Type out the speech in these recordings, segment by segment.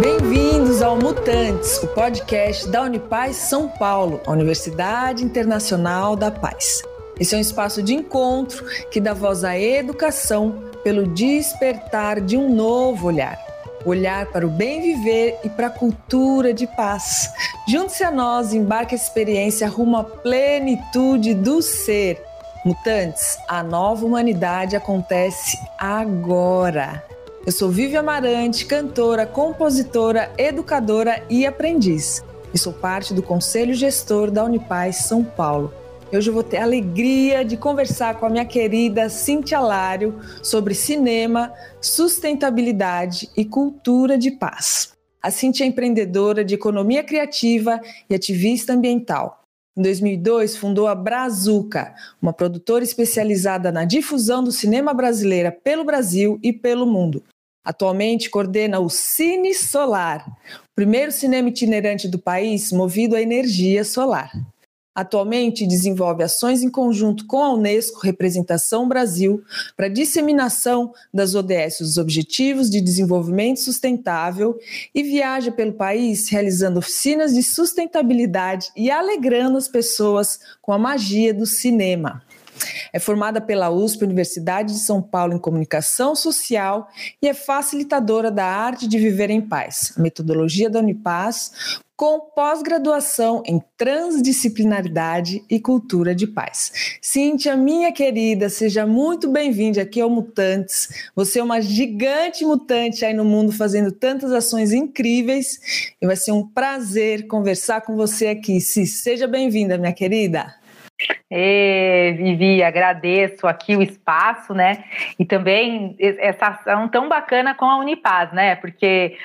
Bem-vindos ao Mutantes, o podcast da Unipaz São Paulo, a Universidade Internacional da Paz. Esse é um espaço de encontro que dá voz à educação pelo despertar de um novo olhar. Olhar para o bem viver e para a cultura de paz. Junte-se a nós e embarque a experiência rumo à plenitude do ser. Mutantes, a nova humanidade acontece agora. Eu sou Vivi Amarante, cantora, compositora, educadora e aprendiz. E sou parte do Conselho Gestor da Unipaz São Paulo. Hoje eu vou ter a alegria de conversar com a minha querida Cintia Lário sobre cinema, sustentabilidade e cultura de paz. A Cintia é empreendedora de economia criativa e ativista ambiental. Em 2002, fundou a Brazuca, uma produtora especializada na difusão do cinema brasileiro pelo Brasil e pelo mundo. Atualmente coordena o Cine Solar, o primeiro cinema itinerante do país movido à energia solar. Atualmente desenvolve ações em conjunto com a Unesco Representação Brasil para disseminação das ODS, os Objetivos de Desenvolvimento Sustentável, e viaja pelo país realizando oficinas de sustentabilidade e alegrando as pessoas com a magia do cinema. É formada pela USP, Universidade de São Paulo, em Comunicação Social e é facilitadora da arte de viver em paz, metodologia da Unipaz, com pós-graduação em transdisciplinaridade e cultura de paz. Cíntia, minha querida, seja muito bem-vinda aqui ao Mutantes. Você é uma gigante mutante aí no mundo fazendo tantas ações incríveis e vai ser um prazer conversar com você aqui. Cis, seja bem-vinda, minha querida. E, Vivi, agradeço aqui o espaço, né? E também essa ação tão bacana com a Unipaz, né? Porque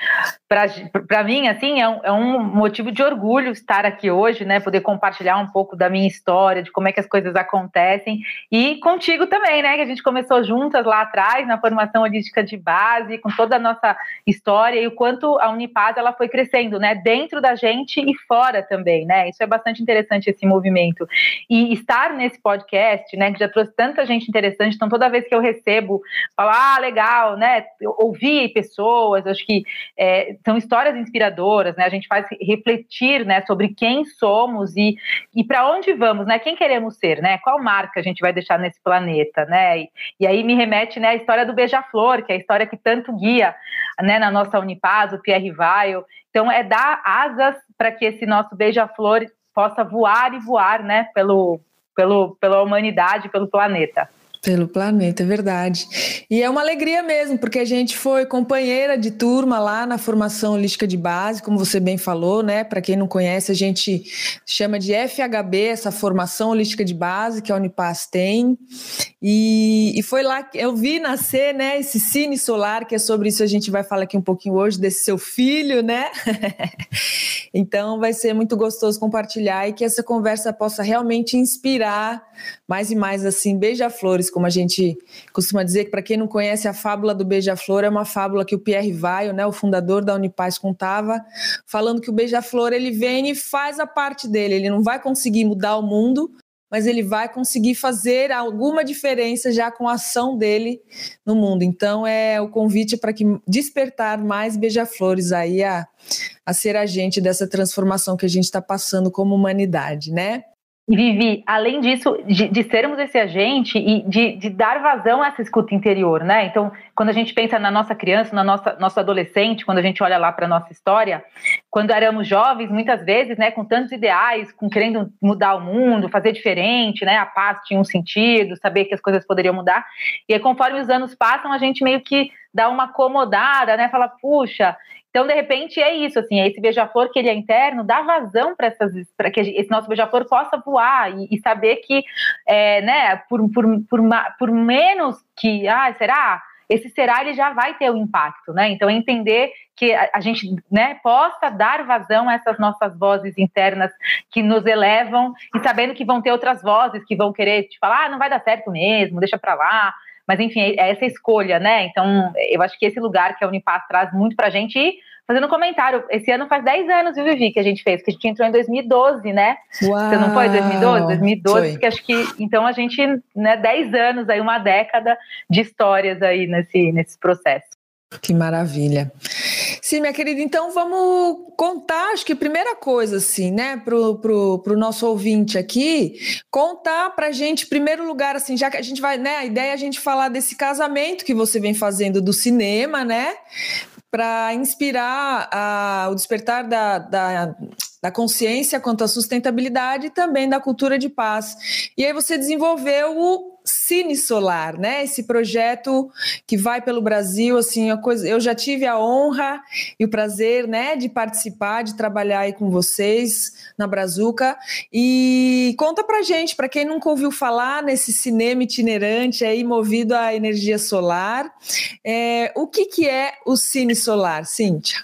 para mim, assim, é um, é um, motivo de orgulho estar aqui hoje, né? Poder compartilhar um pouco da minha história, de como é que as coisas acontecem. E contigo também, né? Que a gente começou juntas lá atrás, na formação holística de base, com toda a nossa história e o quanto a Unipaz ela foi crescendo, né? Dentro da gente e fora também, né? Isso é bastante interessante, esse movimento. E estar nesse podcast, né? Que já trouxe tanta gente interessante, então toda vez que eu recebo, falo, ah, legal, né? Ouvir pessoas, acho que. É, são histórias inspiradoras, né? A gente faz refletir, né, sobre quem somos e, e para onde vamos, né? Quem queremos ser, né? Qual marca a gente vai deixar nesse planeta, né? E, e aí me remete, né, à história do beija-flor, que é a história que tanto guia, né, na nossa Unipaz, o Pierre Weil. Então é dar asas para que esse nosso beija-flor possa voar e voar, né, pelo, pelo, pela humanidade, pelo planeta. Pelo planeta, é verdade. E é uma alegria mesmo, porque a gente foi companheira de turma lá na formação holística de base, como você bem falou, né? Para quem não conhece, a gente chama de FHB, essa formação holística de base que a Unipaz tem. E, e foi lá que eu vi nascer, né? Esse Cine Solar, que é sobre isso a gente vai falar aqui um pouquinho hoje, desse seu filho, né? então vai ser muito gostoso compartilhar e que essa conversa possa realmente inspirar mais e mais assim, beija-flores como a gente costuma dizer, que para quem não conhece a fábula do beija-flor, é uma fábula que o Pierre Vaio, né, o fundador da Unipaz, contava, falando que o beija-flor ele vem e faz a parte dele, ele não vai conseguir mudar o mundo, mas ele vai conseguir fazer alguma diferença já com a ação dele no mundo. Então é o convite para que despertar mais beija-flores aí a, a ser agente dessa transformação que a gente está passando como humanidade, né? E Vivi, além disso, de, de, sermos esse agente e de, de, dar vazão a essa escuta interior, né? Então, quando a gente pensa na nossa criança, na nossa nosso adolescente, quando a gente olha lá para nossa história, quando éramos jovens, muitas vezes, né, com tantos ideais, com querendo mudar o mundo, fazer diferente, né? A paz tinha um sentido, saber que as coisas poderiam mudar. E aí, conforme os anos passam, a gente meio que dá uma acomodada, né? Fala, puxa, então, de repente, é isso, assim, é esse beija-flor que ele é interno, dá vazão para para que esse nosso beija-flor possa voar e, e saber que, é, né, por, por, por, por, menos que, ah, será? Esse será, ele já vai ter o um impacto, né? Então, é entender que a, a, gente, né, possa dar vazão a essas nossas vozes internas que nos elevam e sabendo que vão ter outras vozes que vão querer te falar, ah, não vai dar certo mesmo, deixa para lá, mas, enfim, é essa escolha, né? Então, eu acho que esse lugar que a Unipaz traz muito para a gente. E, fazendo um comentário, esse ano faz 10 anos, viu, Vivi, que a gente fez, que a gente entrou em 2012, né? Uau, Você não foi 2012? 2012, foi. porque acho que. Então, a gente, né, 10 anos, aí, uma década de histórias aí nesse, nesse processo. Que maravilha. Sim, minha querida, então vamos contar, acho que a primeira coisa, assim, né, pro, pro, pro nosso ouvinte aqui, contar pra gente, em primeiro lugar, assim, já que a gente vai, né, a ideia é a gente falar desse casamento que você vem fazendo do cinema, né, para inspirar a, o despertar da, da, da, consciência quanto à sustentabilidade e também da cultura de paz. E aí você desenvolveu o Cine Solar, né? Esse projeto que vai pelo Brasil, assim, a coisa. Eu já tive a honra e o prazer, né, de participar, de trabalhar aí com vocês na Brazuca. E conta pra gente, para quem nunca ouviu falar nesse cinema itinerante aí movido à energia solar, é, o que que é o Cine Solar, Cíntia?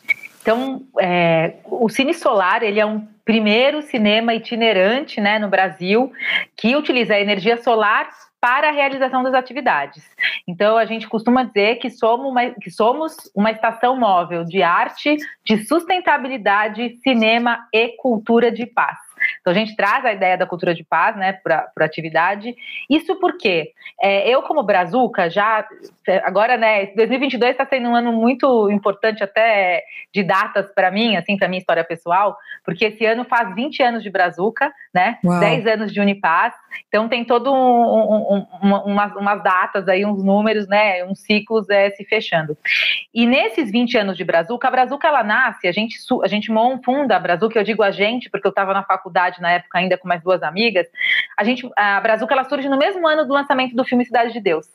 Então, é, o Cine Solar ele é um primeiro cinema itinerante né, no Brasil que utiliza a energia solar para a realização das atividades. Então, a gente costuma dizer que somos uma, que somos uma estação móvel de arte, de sustentabilidade, cinema e cultura de paz. Então a gente traz a ideia da cultura de paz, né, para a atividade. Isso porque é, eu como Brazuca já agora, né, 2022 está sendo um ano muito importante até de datas para mim, assim, para minha história pessoal, porque esse ano faz 20 anos de Brazuca, né, Uau. 10 anos de Unipaz. Então tem todo um, um, um, umas, umas, datas aí, uns números, né, uns ciclos é, se fechando. E nesses 20 anos de Brazuca, a Brazuca ela nasce, a gente a gente funda a Brazuca, eu digo a gente porque eu estava na faculdade na época ainda com mais duas amigas. A gente a Brazuca ela surge no mesmo ano do lançamento do filme Cidade de Deus.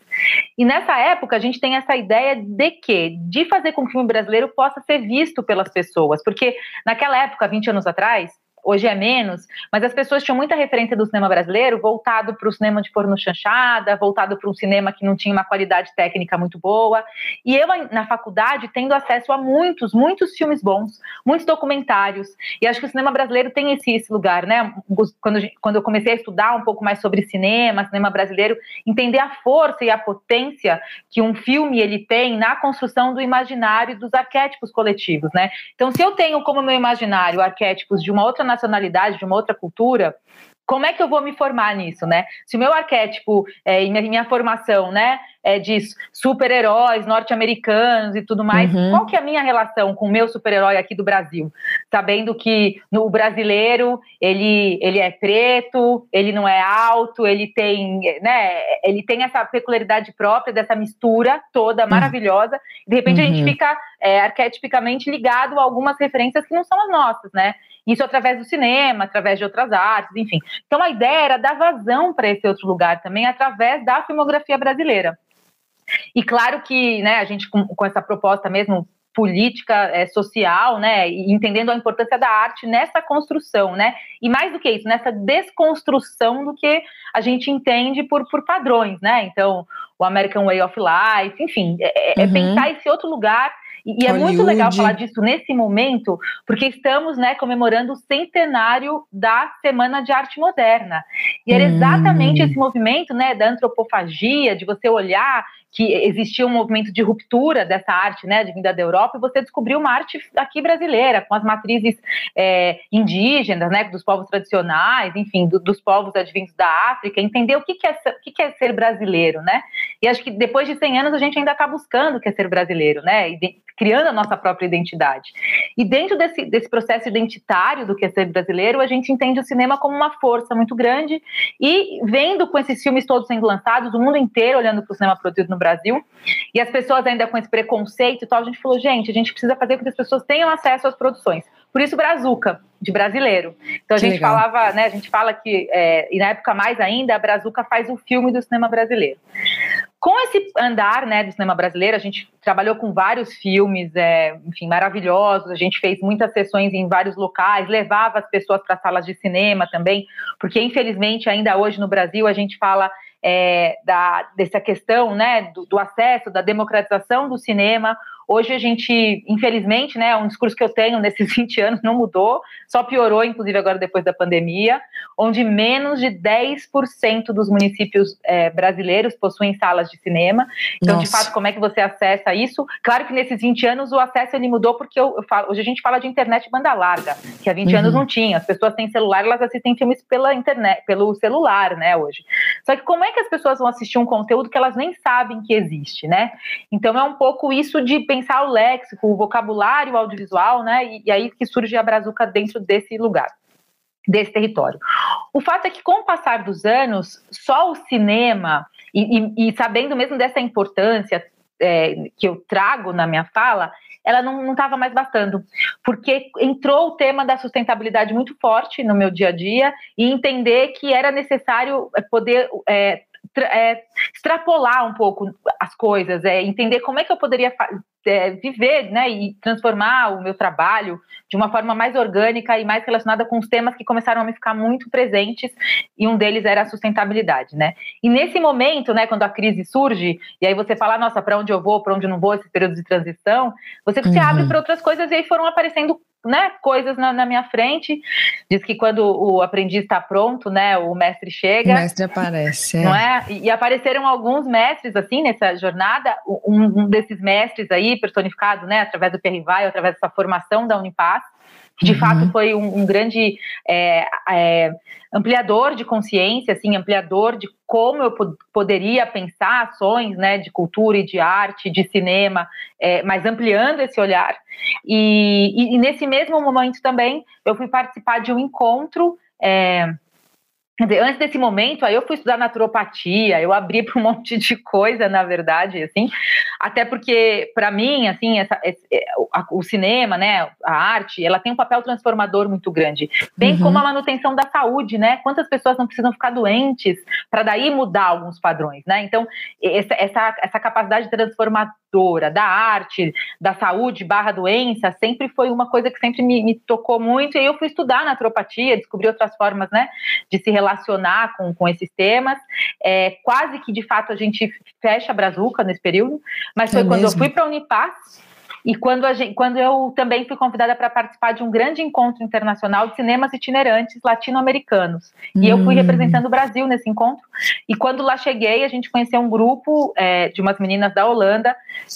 E nessa época a gente tem essa ideia de que de fazer com que o filme brasileiro possa ser visto pelas pessoas, porque naquela época, 20 anos atrás, hoje é menos, mas as pessoas tinham muita referência do cinema brasileiro voltado para o cinema de porno chanchada, voltado para um cinema que não tinha uma qualidade técnica muito boa. E eu, na faculdade, tendo acesso a muitos, muitos filmes bons, muitos documentários. E acho que o cinema brasileiro tem esse, esse lugar, né? Quando, quando eu comecei a estudar um pouco mais sobre cinema, cinema brasileiro, entender a força e a potência que um filme ele tem na construção do imaginário dos arquétipos coletivos, né? Então, se eu tenho como meu imaginário arquétipos de uma outra nacionalidade, de uma outra cultura, como é que eu vou me formar nisso, né? Se o meu arquétipo é, e minha, minha formação, né, é de super-heróis norte-americanos e tudo mais, uhum. qual que é a minha relação com o meu super-herói aqui do Brasil? Sabendo que no, o brasileiro, ele, ele é preto, ele não é alto, ele tem, né, ele tem essa peculiaridade própria dessa mistura toda maravilhosa, e de repente uhum. a gente uhum. fica é, arquetipicamente ligado a algumas referências que não são as nossas, né? Isso através do cinema, através de outras artes, enfim. Então a ideia era dar vazão para esse outro lugar também através da filmografia brasileira. E claro que né, a gente, com, com essa proposta mesmo política é, social, né, e entendendo a importância da arte nessa construção, né, e mais do que isso, nessa desconstrução do que a gente entende por, por padrões, né, então o American Way of Life, enfim, é, é uhum. pensar esse outro lugar e, é muito legal falar disso nesse momento, porque estamos né, comemorando o centenário da Semana de Arte Moderna. E era exatamente hum. esse movimento né, da antropofagia, de você olhar que existia um movimento de ruptura dessa arte, né, de vinda da Europa, e você descobriu uma arte aqui brasileira, com as matrizes é, indígenas, né, dos povos tradicionais, enfim, do, dos povos advindos da África, entender o que, que, é, o que, que é ser brasileiro, né? E acho que depois de 100 anos a gente ainda está buscando o que é ser brasileiro, né? criando a nossa própria identidade. E dentro desse, desse processo identitário do que é ser brasileiro, a gente entende o cinema como uma força muito grande e vendo com esses filmes todos sendo lançados, o mundo inteiro olhando para o cinema produzido no Brasil, e as pessoas ainda com esse preconceito e tal, a gente falou, gente, a gente precisa fazer com que as pessoas tenham acesso às produções. Por isso, Brazuca, de brasileiro. Então a que gente legal. falava, né? A gente fala que, é, e na época mais ainda, a Brazuca faz o filme do cinema brasileiro. Com esse andar né, do cinema brasileiro, a gente trabalhou com vários filmes, é, enfim, maravilhosos. A gente fez muitas sessões em vários locais, levava as pessoas para salas de cinema também, porque infelizmente ainda hoje no Brasil a gente fala é, da, dessa questão né, do, do, acesso, da democratização do cinema. Hoje a gente, infelizmente, né, um discurso que eu tenho nesses 20 anos não mudou, só piorou, inclusive agora depois da pandemia, onde menos de 10% dos municípios é, brasileiros possuem salas de cinema. Então, Nossa. de fato, como é que você acessa isso? Claro que nesses 20 anos o acesso ele mudou, porque eu, eu falo, hoje a gente fala de internet banda larga, que há 20 uhum. anos não tinha. As pessoas têm celular, elas assistem filmes pela internet, pelo celular, né, hoje. Só que como é que as pessoas vão assistir um conteúdo que elas nem sabem que existe, né? Então é um pouco isso de pensar o léxico, o vocabulário audiovisual, né? E, e aí que surge a Brazuca dentro desse lugar desse território. O fato é que, com o passar dos anos, só o cinema, e, e, e sabendo mesmo dessa importância é, que eu trago na minha fala, ela não estava mais bastando, porque entrou o tema da sustentabilidade muito forte no meu dia a dia e entender que era necessário é, poder é, é, extrapolar um pouco as coisas, é, entender como é que eu poderia é, viver né, e transformar o meu trabalho de uma forma mais orgânica e mais relacionada com os temas que começaram a me ficar muito presentes, e um deles era a sustentabilidade. Né? E nesse momento, né, quando a crise surge, e aí você fala, nossa, para onde eu vou, para onde eu não vou, esses períodos de transição, você uhum. se abre para outras coisas, e aí foram aparecendo né, coisas na, na, minha frente. Diz que quando o aprendiz está pronto, né, o mestre chega. O mestre aparece. É. Não é? E, e, apareceram alguns mestres assim nessa jornada. Um, um, desses mestres aí personificado, né, através do Pierre Vai, através dessa formação da Unipaz, de uhum. fato foi um, um grande é, é, ampliador de consciência, assim, ampliador de como eu pod poderia pensar ações, né, de cultura e de arte, de cinema, é, mas ampliando esse olhar. E, e, e, nesse mesmo momento também eu fui participar de um encontro é, Quer dizer, antes desse momento, aí eu fui estudar naturopatia, eu abri para um monte de coisa, na verdade, assim, até porque, para mim, assim, essa, esse, é, o cinema, né, a arte, ela tem um papel transformador muito grande, bem uhum. como a manutenção da saúde, né, quantas pessoas não precisam ficar doentes para daí mudar alguns padrões, né, então, essa, essa, essa capacidade transformadora da arte, da saúde barra doença, sempre foi uma coisa que sempre me, me tocou muito, e aí eu fui estudar naturopatia, descobri outras formas, né, de se relacionar com, com esses temas. É, quase que, de fato, a gente fecha a Brazuca nesse período, mas foi é quando mesmo? eu fui para a Unipaz e quando, a gente, quando eu também fui convidada para participar de um grande encontro internacional de cinemas itinerantes latino-americanos. Hum. E eu fui hum. representando o Brasil nesse encontro. E quando lá cheguei, a gente conheceu um grupo é, de umas meninas da Holanda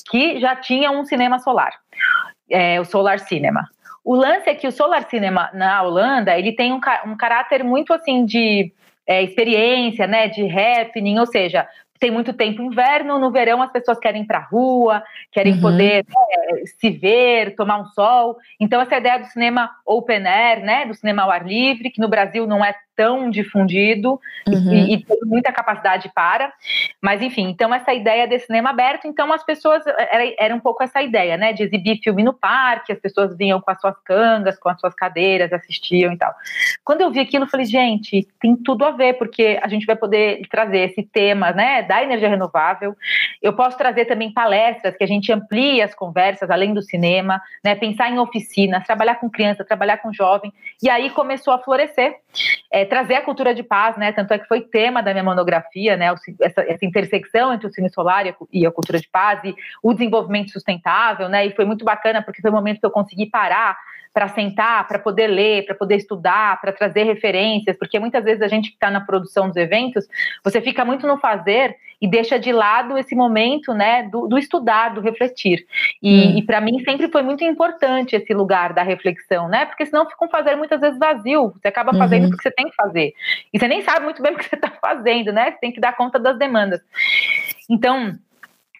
que já tinha um cinema solar, é, o Solar Cinema. O lance é que o Solar Cinema na Holanda, ele tem um, um caráter muito assim de é, experiência, né, de happening, ou seja, tem muito tempo inverno, no verão as pessoas querem ir para a rua, querem uhum. poder né, se ver, tomar um sol. Então essa ideia do cinema open air, né, do cinema ao ar livre, que no Brasil não é tão difundido uhum. e, e, tem muita capacidade para. Mas, enfim, então essa ideia de cinema aberto, então as pessoas, era, era um pouco essa ideia, né, de exibir filme no parque, as pessoas vinham com as suas cangas, com as suas cadeiras, assistiam e tal. Quando eu vi aquilo, eu falei, gente, tem tudo a ver, porque a gente vai poder trazer esse tema, né, da energia renovável. Eu posso trazer também palestras que a gente amplie as conversas, além do cinema, né, pensar em oficinas, trabalhar com criança, trabalhar com jovem, e aí começou a florescer. É, trazer a cultura de paz, né? Tanto é que foi tema da minha monografia, né? Essa, essa intersecção entre o cine solar e a cultura de paz e o desenvolvimento sustentável, né? E foi muito bacana porque foi o momento que eu consegui parar para sentar, para poder ler, para poder estudar, para trazer referências, porque muitas vezes a gente que está na produção dos eventos, você fica muito no fazer e deixa de lado esse momento, né, do, do estudar, do refletir. E, hum. e para mim sempre foi muito importante esse lugar da reflexão, né, porque senão fica um fazer muitas vezes vazio, você acaba fazendo uhum. porque você tem que fazer, e você nem sabe muito bem o que você está fazendo, né, você tem que dar conta das demandas. Então,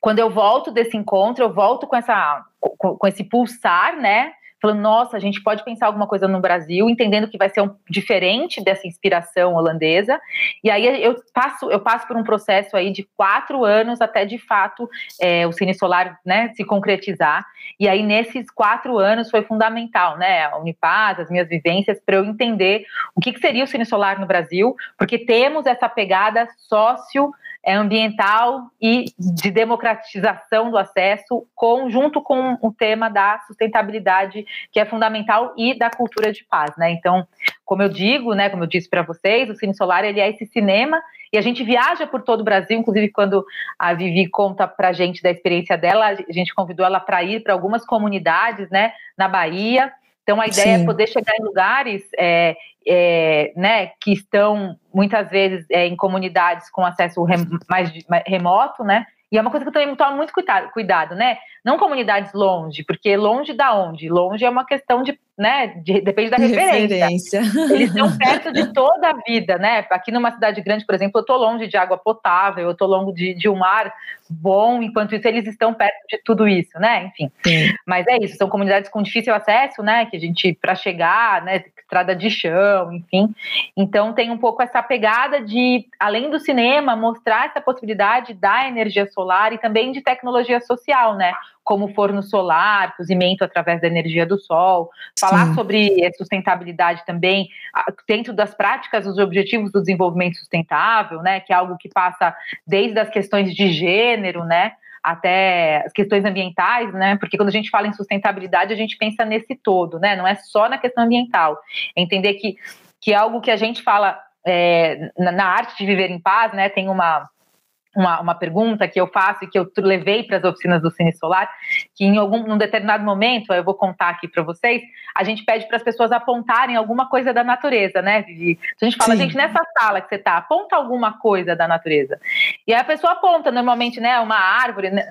quando eu volto desse encontro, eu volto com essa com, com esse pulsar, né, falando, nossa, a gente pode pensar alguma coisa no Brasil, entendendo que vai ser um, diferente dessa inspiração holandesa. E aí eu passo, eu passo por um processo aí de quatro anos até de fato é, o Cine Solar né, se concretizar. E aí, nesses quatro anos, foi fundamental, né? A Unipaz, as minhas vivências, para eu entender o que, que seria o Cine Solar no Brasil, porque temos essa pegada sócio ambiental e de democratização do acesso, com, junto com o tema da sustentabilidade, que é fundamental, e da cultura de paz, né? Então, como eu digo, né, como eu disse para vocês, o Cine Solar ele é esse cinema e a gente viaja por todo o Brasil, inclusive quando a Vivi conta para gente da experiência dela, a gente convidou ela para ir para algumas comunidades, né, na Bahia. Então a ideia é Sim. é poder chegar em lugares é, é, né, que estão muitas vezes é, em comunidades com acesso rem, mais, mais, remoto, né? E é uma coisa que eu também tomo muito cuidado, cuidado, né? Não comunidades longe, porque longe da onde? Longe é uma questão de, né, de, depende da referência. referência. Eles estão perto de toda a vida, né? Aqui numa cidade grande, por exemplo, eu estou longe de água potável, eu estou longe de, de um mar bom, enquanto isso eles estão perto de tudo isso, né? Enfim. Sim. Mas é isso, são comunidades com difícil acesso, né? Que a gente, para chegar, né? Estrada de chão, enfim. Então tem um pouco essa pegada de, além do cinema, mostrar essa possibilidade da energia solar e também de tecnologia social, né? Como forno solar, cozimento através da energia do sol, falar Sim. sobre sustentabilidade também dentro das práticas dos objetivos do desenvolvimento sustentável, né? Que é algo que passa desde as questões de gênero, né? até as questões ambientais, né? Porque quando a gente fala em sustentabilidade, a gente pensa nesse todo, né? Não é só na questão ambiental. É entender que, que é algo que a gente fala é, na, na, arte de viver em paz, né? Tem uma uma, uma pergunta que eu faço e que eu levei para as oficinas do Cine Solar, que em algum num determinado momento, eu vou contar aqui para vocês, a gente pede para as pessoas apontarem alguma coisa da natureza, né, Vivi? a gente fala, Sim. gente, nessa sala que você está, aponta alguma coisa da natureza. E aí a pessoa aponta, normalmente, né, uma árvore né,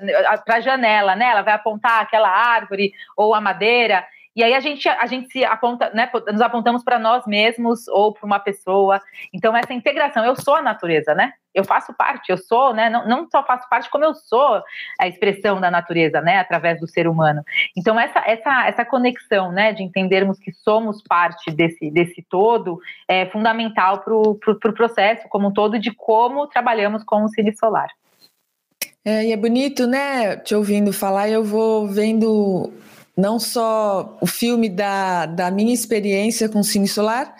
para a janela, né, ela vai apontar aquela árvore ou a madeira, e aí a gente, a gente se aponta, né, nos apontamos para nós mesmos ou para uma pessoa. Então, essa integração, eu sou a natureza, né? Eu faço parte, eu sou, né? Não, não só faço parte, como eu sou a expressão da natureza, né? Através do ser humano. Então, essa, essa, essa conexão, né, de entendermos que somos parte desse, desse todo é fundamental para o pro, pro processo como um todo de como trabalhamos com o cine solar. É, e é bonito, né, te ouvindo falar, eu vou vendo não só o filme da, da minha experiência com o Cine Solar,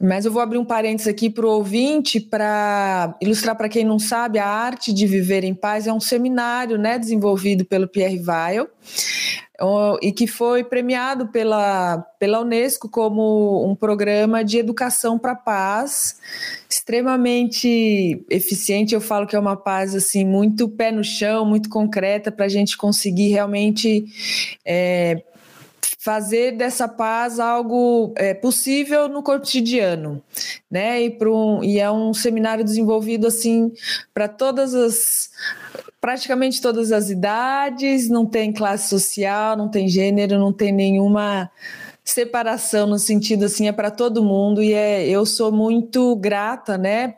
mas eu vou abrir um parênteses aqui para o ouvinte para ilustrar para quem não sabe, a arte de viver em paz é um seminário né, desenvolvido pelo Pierre Weil e que foi premiado pela, pela Unesco como um programa de educação para paz, extremamente eficiente. Eu falo que é uma paz assim muito pé no chão, muito concreta para a gente conseguir realmente é, fazer dessa paz algo é, possível no cotidiano, né? E, um, e é um seminário desenvolvido assim para todas as praticamente todas as idades, não tem classe social, não tem gênero, não tem nenhuma separação no sentido assim, é para todo mundo e é, eu sou muito grata, né,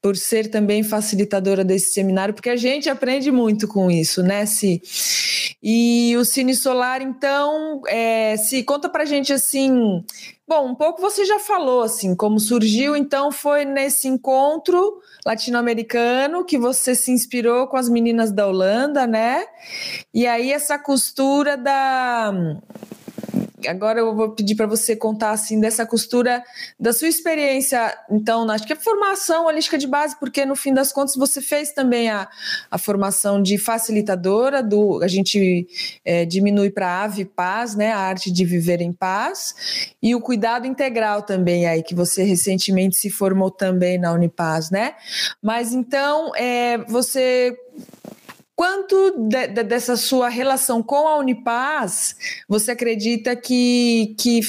por ser também facilitadora desse seminário, porque a gente aprende muito com isso, né, Si? E o Cine Solar, então, é, Si, conta pra gente assim. Bom, um pouco você já falou, assim, como surgiu, então foi nesse encontro latino-americano que você se inspirou com as meninas da Holanda, né? E aí essa costura da agora eu vou pedir para você contar assim dessa costura da sua experiência, então, acho que a formação holística de base, porque no fim das contas você fez também a, a formação de facilitadora do a gente é, diminui para ave paz, né, a arte de viver em paz e o cuidado integral também aí que você recentemente se formou também na Unipaz, né? Mas então é, você Quanto de, de, dessa sua relação com a Unipaz você acredita que, que,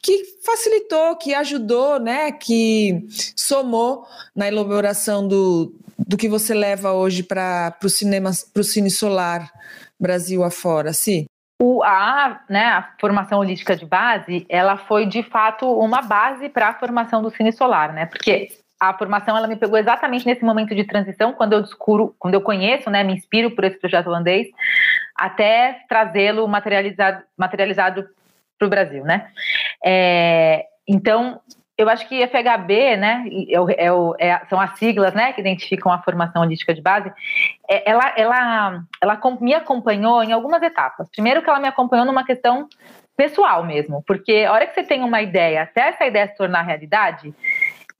que facilitou, que ajudou, né, que somou na elaboração do, do que você leva hoje para o cinema, para o Cine Solar Brasil afora, sim? O, a, né, a formação holística de base, ela foi de fato uma base para a formação do Cine Solar, né? Porque a formação ela me pegou exatamente nesse momento de transição, quando eu descubro, quando eu conheço, né, me inspiro por esse projeto holandês, até trazê-lo materializado materializado para o Brasil, né? É, então, eu acho que FHB, né, é, é, é, são as siglas, né, que identificam a formação holística de base. É, ela, ela, ela me acompanhou em algumas etapas. Primeiro, que ela me acompanhou numa questão pessoal mesmo, porque a hora que você tem uma ideia, até essa ideia se tornar realidade,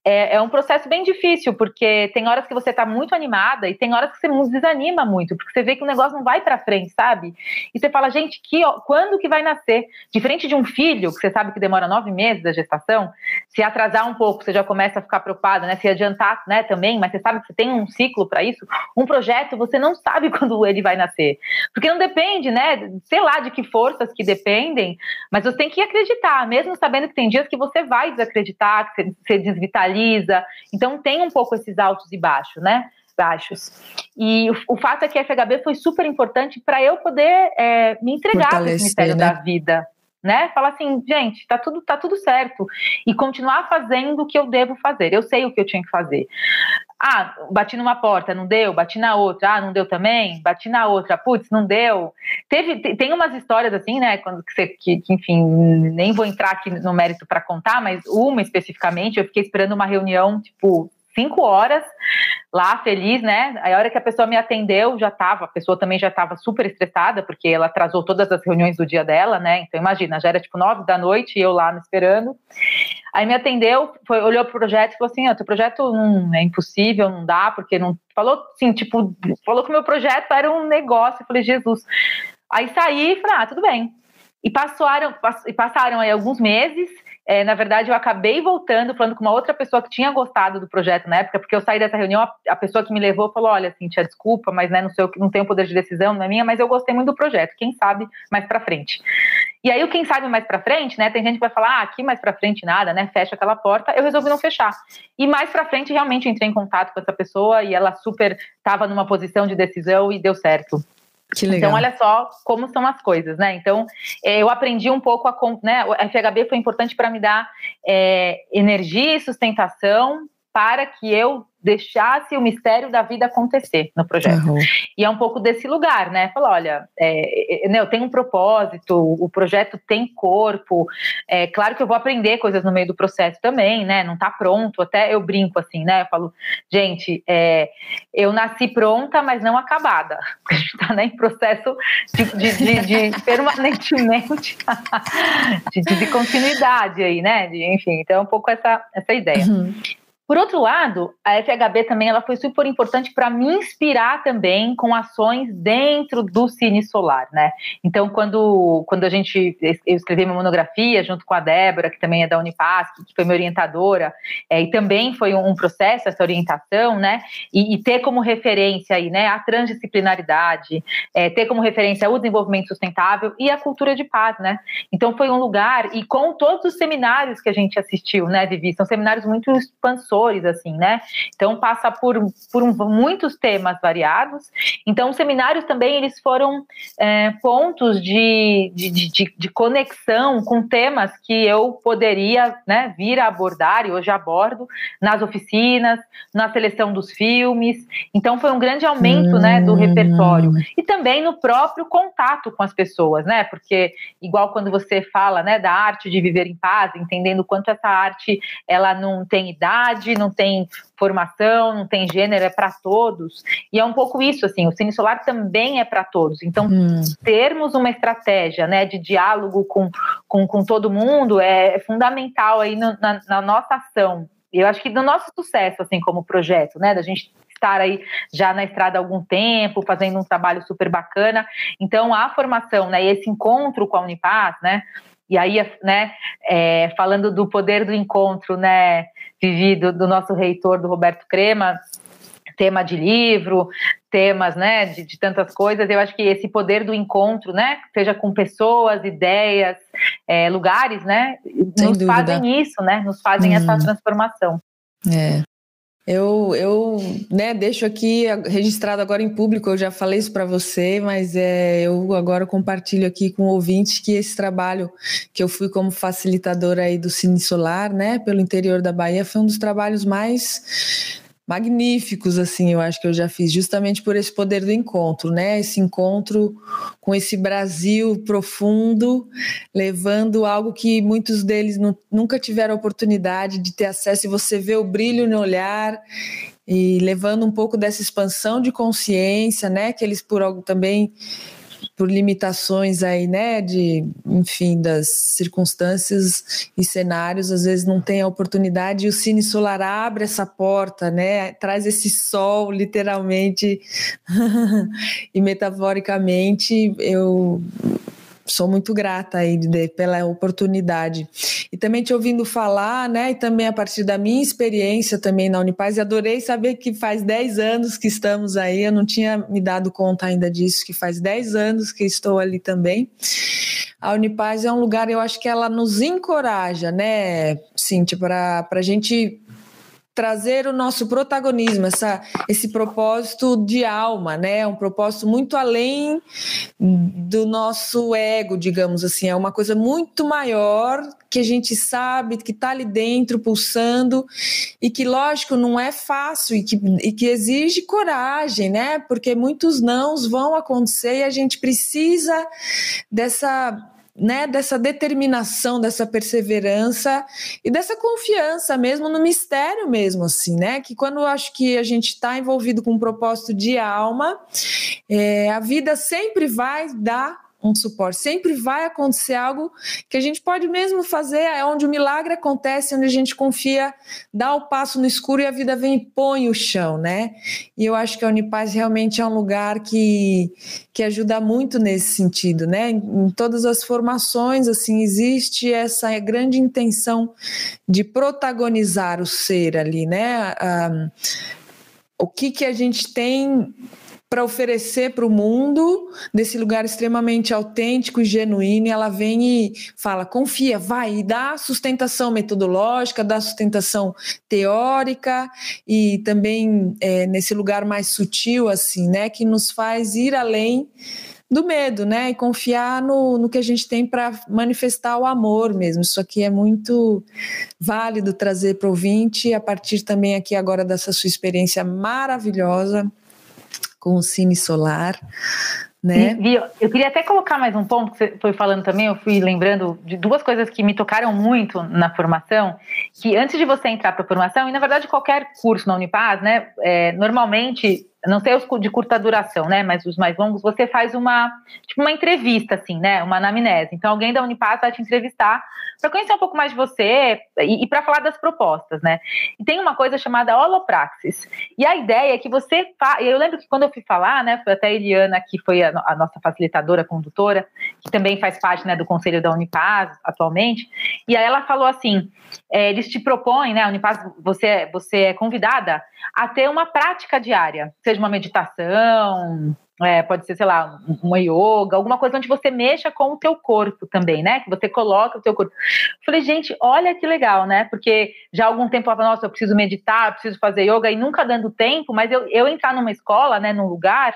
é, é, um processo bem difícil, porque tem horas que você está muito animada e tem horas que você desanima muito, porque você vê que o negócio não vai para frente, sabe? E você fala, gente, que, quando que vai nascer? Diferente de um filho, que você sabe que demora nove meses da gestação, se atrasar um pouco, você já começa a ficar preocupada, né? Se adiantar, né, também, mas você sabe que você tem um ciclo para isso. Um projeto, você não sabe quando ele vai nascer. Porque não depende, né? Sei lá de que forças que dependem, mas você tem que acreditar, mesmo sabendo que tem dias que você vai desacreditar, que você desvitaliza então tem um pouco esses altos e baixos, né? baixos. E o, o, fato é que a FHB foi super importante para eu poder é, me entregar nesse mistério né? da vida né? Falar assim, gente, tá tudo, tá tudo certo. E continuar fazendo o que eu devo fazer. Eu sei o que eu tinha que fazer. Ah, bati numa porta, não deu, bati na outra, ah, não deu também, bati na outra, putz, não deu. Teve, tem umas histórias assim, né, quando que, que, que enfim, nem vou entrar aqui no mérito para contar, mas uma especificamente, eu fiquei esperando uma reunião, tipo, cinco horas lá, feliz, né? Aí a hora que a pessoa me atendeu, já estava, a pessoa também já estava super estressada, porque ela atrasou todas as reuniões do dia dela, né? Então imagina, já era tipo nove da noite e eu lá me esperando. Aí me atendeu, foi, olhou pro projeto e falou assim: ah, teu projeto não é impossível, não dá, porque não. Falou assim, tipo, falou que o meu projeto era um negócio. Eu falei, Jesus. Aí saí e falei, ah, tudo bem. E passaram, passaram aí alguns meses. É, na verdade, eu acabei voltando, falando com uma outra pessoa que tinha gostado do projeto na época, porque eu saí dessa reunião, a, pessoa que me levou falou: Olha, Cintia, desculpa, mas né, não, sei, não tenho poder de decisão, não é minha, mas eu gostei muito do projeto, quem sabe mais para frente. E aí, o quem sabe mais para frente, né? Tem gente que vai falar, ah, aqui mais para frente nada, né? Fecha aquela porta. Eu resolvi não fechar. E mais para frente, realmente entrei em contato com essa pessoa e ela super estava numa posição de decisão e deu certo. Que então, legal. Então, olha só como são as coisas, né? Então, é, eu aprendi um pouco a. Né, o FHB foi importante para me dar é, energia e sustentação para que eu deixasse o mistério da vida acontecer no projeto. Uhum. E é um pouco desse lugar, né? Falar, olha, é, né, eu tenho um propósito, o projeto tem corpo. É claro que eu vou aprender coisas no meio do processo também, né? Não tá pronto, até eu brinco assim, né? Eu falo, gente, é, eu nasci pronta, mas não acabada. A gente tá né, em processo de, de, de, de permanentemente de, de, continuidade aí, né? enfim, então é um pouco essa, essa ideia. Uhum. Por outro lado, a FHB também ela foi super importante para me inspirar também com ações dentro do Cine Solar, né? Então, quando, quando a gente eu escrevi uma monografia junto com a Débora, que também é da Unipasc, que foi minha orientadora, é, e também foi um, processo essa orientação, né? E, e, ter como referência aí, né, a transdisciplinaridade, é, ter como referência o desenvolvimento sustentável e a cultura de paz, né? Então, foi um lugar e com todos os seminários que a gente assistiu, né, Vivi, são seminários muito expansores assim, né? Então passa por, por muitos temas variados. Então os seminários também eles foram é, pontos de, de, de, de, conexão com temas que eu poderia né, vir a abordar e hoje abordo nas oficinas, na seleção dos filmes. Então foi um grande aumento, hum. né, do repertório e também no próprio contato com as pessoas, né? Porque igual quando você fala, né, da arte de viver em paz, entendendo quanto essa arte ela não tem idade idade, não tem formação, não tem gênero, é para todos. E é um pouco isso, assim, o Cine Solar também é para todos. Então, hum. termos uma estratégia né, de diálogo com, com, com todo mundo é fundamental aí no, na, na nossa ação. Eu acho que do nosso sucesso, assim, como projeto, né, da gente estar aí já na estrada há algum tempo, fazendo um trabalho super bacana. Então, a formação, né, e esse encontro com a Unipaz, né, e aí, né, é, falando do poder do encontro, né, vivido do nosso reitor, do Roberto Crema, tema de livro, temas, né, de, de, tantas coisas. Eu acho que esse poder do encontro, né, seja com pessoas, ideias, é, lugares, né, Sem nos dúvida. fazem isso, né, nos fazem hum. essa transformação. É. Eu, eu né, deixo aqui registrado agora em público, eu já falei isso para você, mas é, eu agora compartilho aqui com o ouvinte que esse trabalho que eu fui como facilitadora aí do Cine Solar, né, pelo interior da Bahia, foi um dos trabalhos mais magníficos, assim, eu acho que eu já fiz, justamente por esse poder do encontro, né? Esse encontro com esse Brasil profundo, levando algo que muitos deles nunca tiveram oportunidade de ter acesso, e você vê o brilho no olhar e levando um pouco dessa expansão de consciência, né? Que eles por algo também por limitações aí, né, de, enfim, das circunstâncias e cenários, às vezes não tem a oportunidade e o Cine Solar abre essa porta, né, traz esse sol, literalmente e metaforicamente, eu sou muito grata aí de, pela oportunidade. E também te ouvindo falar, né, e também a partir da minha experiência também na Unipaz, e adorei saber que faz 10 anos que estamos aí, eu não tinha me dado conta ainda disso, que faz 10 anos que estou ali também. A Unipaz é um lugar, eu acho que ela nos encoraja, né, Cíntia, para a gente trazer o nosso protagonismo, essa, esse propósito de alma, né? Um propósito muito além do nosso ego, digamos assim. É uma coisa muito maior que a gente sabe que está ali dentro pulsando e que, lógico, não é fácil e que, e que exige coragem, né? Porque muitos nãos vão acontecer e a gente precisa dessa né, dessa determinação, dessa perseverança e dessa confiança mesmo no mistério mesmo, assim, né? Que quando eu acho que a gente está envolvido com um propósito de alma, é, a vida sempre vai dar um suporte. Sempre vai acontecer algo que a gente pode mesmo fazer, é onde o milagre acontece, onde a gente confia, dá o passo no escuro e a vida vem e põe o chão, né? E eu acho que a Unipaz realmente é um lugar que, que ajuda muito nesse sentido, né? Em, em todas as formações, assim, existe essa grande intenção de protagonizar o ser ali, né? Um, o que, que a gente tem para oferecer para o mundo desse lugar extremamente autêntico e genuíno. E ela vem e fala: confia, vai, e dá sustentação metodológica, dá sustentação teórica e também é, nesse lugar mais sutil, assim, né, que nos faz ir além do medo, né? E confiar no, no que a gente tem para manifestar o amor mesmo. Isso aqui é muito válido trazer para o ouvinte, a partir também aqui agora dessa sua experiência maravilhosa com o Cine Solar, né? E, eu queria até colocar mais um ponto que você foi falando também, eu fui lembrando de duas coisas que me tocaram muito na formação, que antes de você entrar para a formação, e na verdade qualquer curso na Unipaz, né, é, normalmente não sei os de curta duração, né? Mas os mais longos, você faz uma, tipo, uma entrevista, assim, né? Uma anamnese. Então, alguém da Unipaz vai te entrevistar para conhecer um pouco mais de você e, e para falar das propostas, né? E tem uma coisa chamada holopraxis. E a ideia é que você. Fa... Eu lembro que quando eu fui falar, né? Foi até a Eliana, que foi a, a nossa facilitadora, condutora, que também faz parte né, do conselho da Unipaz atualmente. E aí ela falou assim: é, eles te propõem, né? A Unipaz, você, você é convidada a ter uma prática diária, seja uma meditação, é, pode ser, sei lá, uma yoga, alguma coisa onde você mexa com o teu corpo também, né? Que você coloca o teu corpo. Falei, gente, olha que legal, né? Porque já há algum tempo eu falava, nossa, eu preciso meditar, preciso fazer yoga, e nunca dando tempo, mas eu, eu entrar numa escola, né, num lugar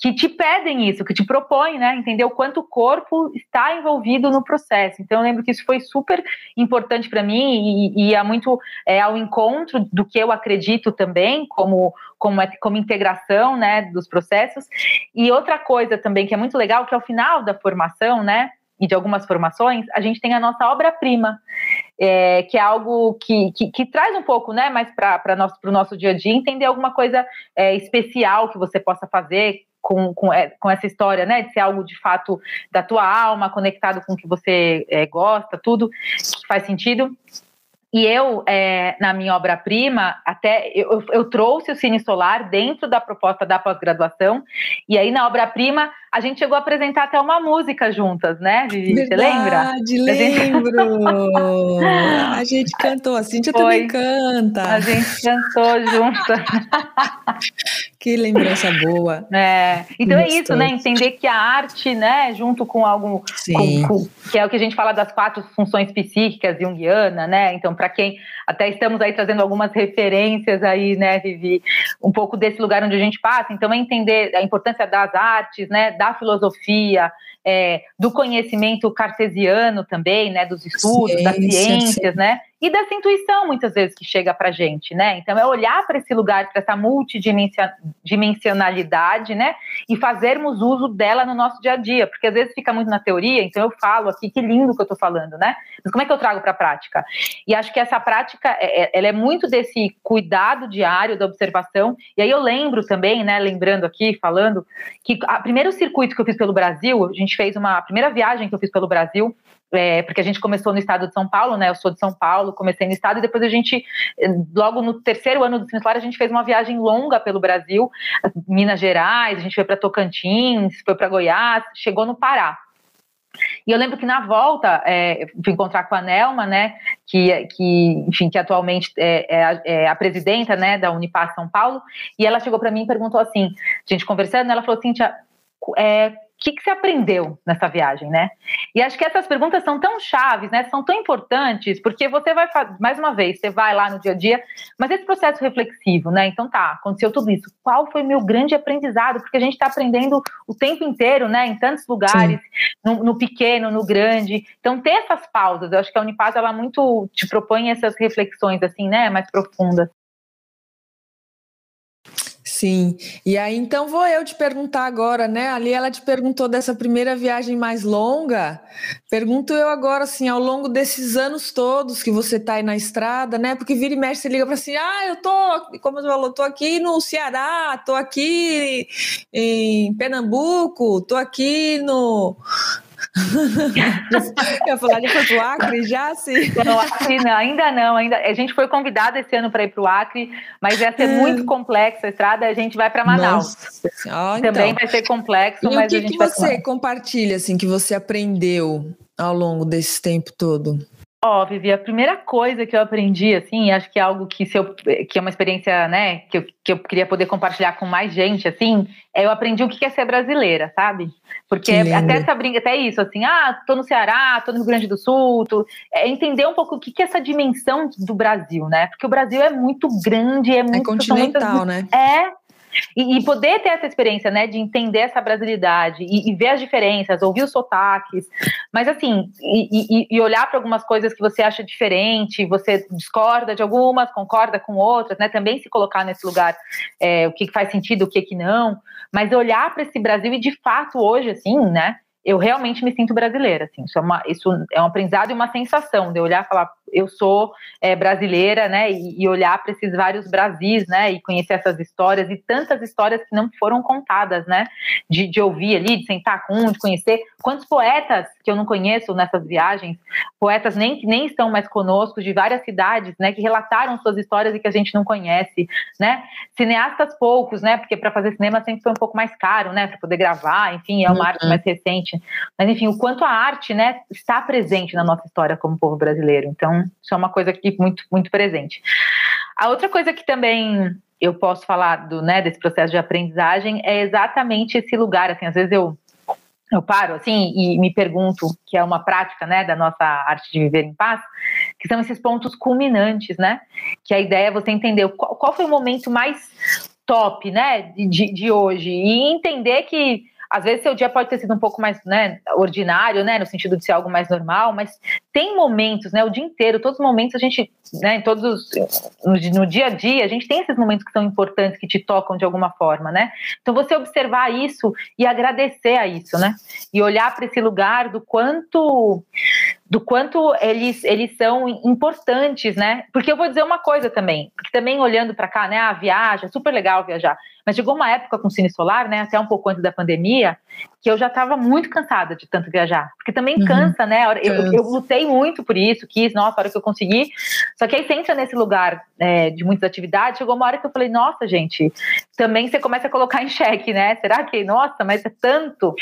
que te pedem isso, que te propõem, né? Entender o quanto o corpo está envolvido no processo. Então, eu lembro que isso foi super importante para mim e, e é muito é, ao encontro do que eu acredito também, como, como, como integração, né, dos processos. E outra coisa também que é muito legal, que ao final da formação, né, e de algumas formações, a gente tem a nossa obra-prima, é, que é algo que, que, que, traz um pouco né, mais para o nosso, nosso dia a dia, entender alguma coisa é, especial que você possa fazer, com, com, é, com, essa história, né, de ser algo de fato da tua alma, conectado com o que você é, gosta, tudo que faz sentido. E eu, é, na minha obra-prima, até eu, eu, trouxe o Cine Solar dentro da proposta da pós-graduação, e aí na obra-prima a gente chegou a apresentar até uma música juntas, né, Vivi? Você lembra? lembro! a gente cantou, a Cíntia Foi. também canta. A gente cantou juntas. que lembrança boa. É. Então é isso, né? Entender que a arte, né, junto com algo com, com, que é o que a gente fala das quatro funções psíquicas junguiana, né? Então, para quem até estamos aí trazendo algumas referências aí, né, Vivi, um pouco desse lugar onde a gente passa. Então, é entender a importância das artes, né, da filosofia, é, do conhecimento cartesiano também, né, dos estudos, Ciência, das ciências, sim. né, e dessa intuição muitas vezes que chega para gente, né? Então é olhar para esse lugar, para essa multidimensionalidade, né? E fazermos uso dela no nosso dia a dia, porque às vezes fica muito na teoria. Então eu falo aqui que lindo que eu estou falando, né? Mas como é que eu trago para a prática? E acho que essa prática, é, é, ela é muito desse cuidado diário da observação. E aí eu lembro também, né? Lembrando aqui, falando que o primeiro circuito que eu fiz pelo Brasil, a gente fez uma primeira viagem que eu fiz pelo Brasil é, porque a gente começou no estado de São Paulo, né? Eu sou de São Paulo, comecei no estado, e depois a gente, logo no terceiro ano do Seminário, a gente fez uma viagem longa pelo Brasil, Minas Gerais, a gente foi para Tocantins, foi para Goiás, chegou no Pará. E eu lembro que na volta, é, fui encontrar com a Nelma, né, que, que, enfim, que atualmente é, é, é a presidenta, né, da Unipar São Paulo, e ela chegou para mim e perguntou assim, a gente conversando, ela falou assim, é, que, que você aprendeu nessa viagem, né? E acho que essas perguntas são tão chaves, né? São tão importantes, porque você vai, mais uma vez, você vai lá no dia a dia, mas esse processo reflexivo, né? Então tá, aconteceu tudo isso. Qual foi o meu grande aprendizado? Porque a gente está aprendendo o tempo inteiro, né? Em tantos lugares, no, no, pequeno, no grande. Então, ter essas pausas, eu acho que a Unipaz, ela muito te propõe essas reflexões, assim, né? Mais profundas. Sim. E aí, então, vou eu te perguntar agora, né? Ali ela te perguntou dessa primeira viagem mais longa. Pergunto eu agora, assim, ao longo desses anos todos que você está aí na estrada, né? Porque vira e mexe, você liga para assim, ah, eu tô, como você falou, tô aqui no Ceará, tô aqui em Pernambuco, tô aqui no ia falar, já foi pro Acre, já sim? Não, Acre não, ainda não, ainda. A gente foi convidada esse ano para ir para o Acre, mas ia ser hum. muito complexo a estrada, a gente vai para Manaus. Oh, Também então. vai ser complexo, e mas o que, a gente que você compartilha, assim, que você aprendeu ao longo desse tempo todo? Ó, oh, Vivi, a primeira coisa que eu aprendi, assim, acho que é algo que, se eu, que é uma experiência, né, que eu, que eu queria poder compartilhar com mais gente, assim, é eu aprendi o que é ser brasileira, sabe? Porque até essa brinca, até isso, assim, ah, tô no Ceará, tô no Rio Grande do Sul, tô, é entender um pouco o que é essa dimensão do Brasil, né? Porque o Brasil é muito grande, é, é muito... É continental, muitas, né? É, e, e, poder ter essa experiência, né, de entender essa brasilidade e, e ver as diferenças, ouvir os sotaques, mas assim, e, e olhar para algumas coisas que você acha diferente, você discorda de algumas, concorda com outras, né, também se colocar nesse lugar, é, o que faz sentido, o que que não, mas olhar para esse Brasil e de fato hoje, assim, né, eu realmente me sinto brasileira, assim, isso é, uma, isso é um aprendizado e uma sensação de olhar e falar, eu sou é, brasileira, né, e, e olhar para esses vários Brasis, né, e conhecer essas histórias e tantas histórias que não foram contadas, né, de, de ouvir ali, de sentar com um, de conhecer. Quantos poetas que eu não conheço nessas viagens, poetas nem que nem estão mais conosco de várias cidades, né, que relataram suas histórias e que a gente não conhece, né, cineastas poucos, né, porque para fazer cinema sempre foi um pouco mais caro, né, para poder gravar, enfim, é uma uhum. arte mais recente, mas enfim, o quanto a arte, né, está presente na nossa história como povo brasileiro, então isso é uma coisa que muito, muito presente. A outra coisa que também eu posso falar do, né, desse processo de aprendizagem é exatamente esse lugar, assim, às vezes eu eu paro assim e me pergunto, que é uma prática, né, da nossa arte de viver em paz, que são esses pontos culminantes, né? Que a ideia é você entender qual, qual foi o momento mais top, né, de, de hoje e entender que às vezes seu dia pode ter sido um pouco mais né, ordinário, né, no sentido de ser algo mais normal, mas tem momentos, né, o dia inteiro, todos os momentos a gente, né, em todos os, no, no, dia a dia, a gente tem esses momentos que são importantes, que te tocam de alguma forma, né? Então você observar isso e agradecer a isso, né? E olhar para esse lugar do quanto do quanto eles, eles são importantes, né? Porque eu vou dizer uma coisa também, que também olhando para cá, né, a viagem, é super legal viajar, mas chegou uma época com o Cine Solar, né, até um pouco antes da pandemia, que eu já estava muito cansada de tanto viajar. Porque também uhum. cansa, né? Eu, eu, eu, lutei muito por isso, quis, nossa, a hora que eu consegui. Só que aí você entra nesse lugar é, de muitas atividades, chegou uma hora que eu falei, nossa, gente, também você começa a colocar em xeque, né? Será que, nossa, mas é tanto?